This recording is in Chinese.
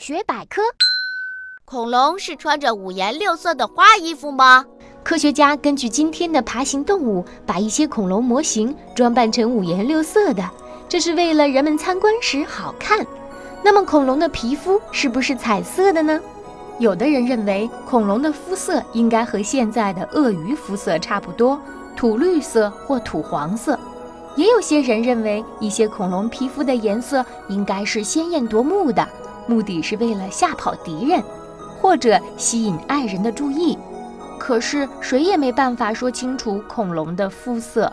大学百科：恐龙是穿着五颜六色的花衣服吗？科学家根据今天的爬行动物，把一些恐龙模型装扮成五颜六色的，这是为了人们参观时好看。那么，恐龙的皮肤是不是彩色的呢？有的人认为，恐龙的肤色应该和现在的鳄鱼肤色差不多，土绿色或土黄色。也有些人认为，一些恐龙皮肤的颜色应该是鲜艳夺目的，目的是为了吓跑敌人，或者吸引爱人的注意。可是谁也没办法说清楚恐龙的肤色。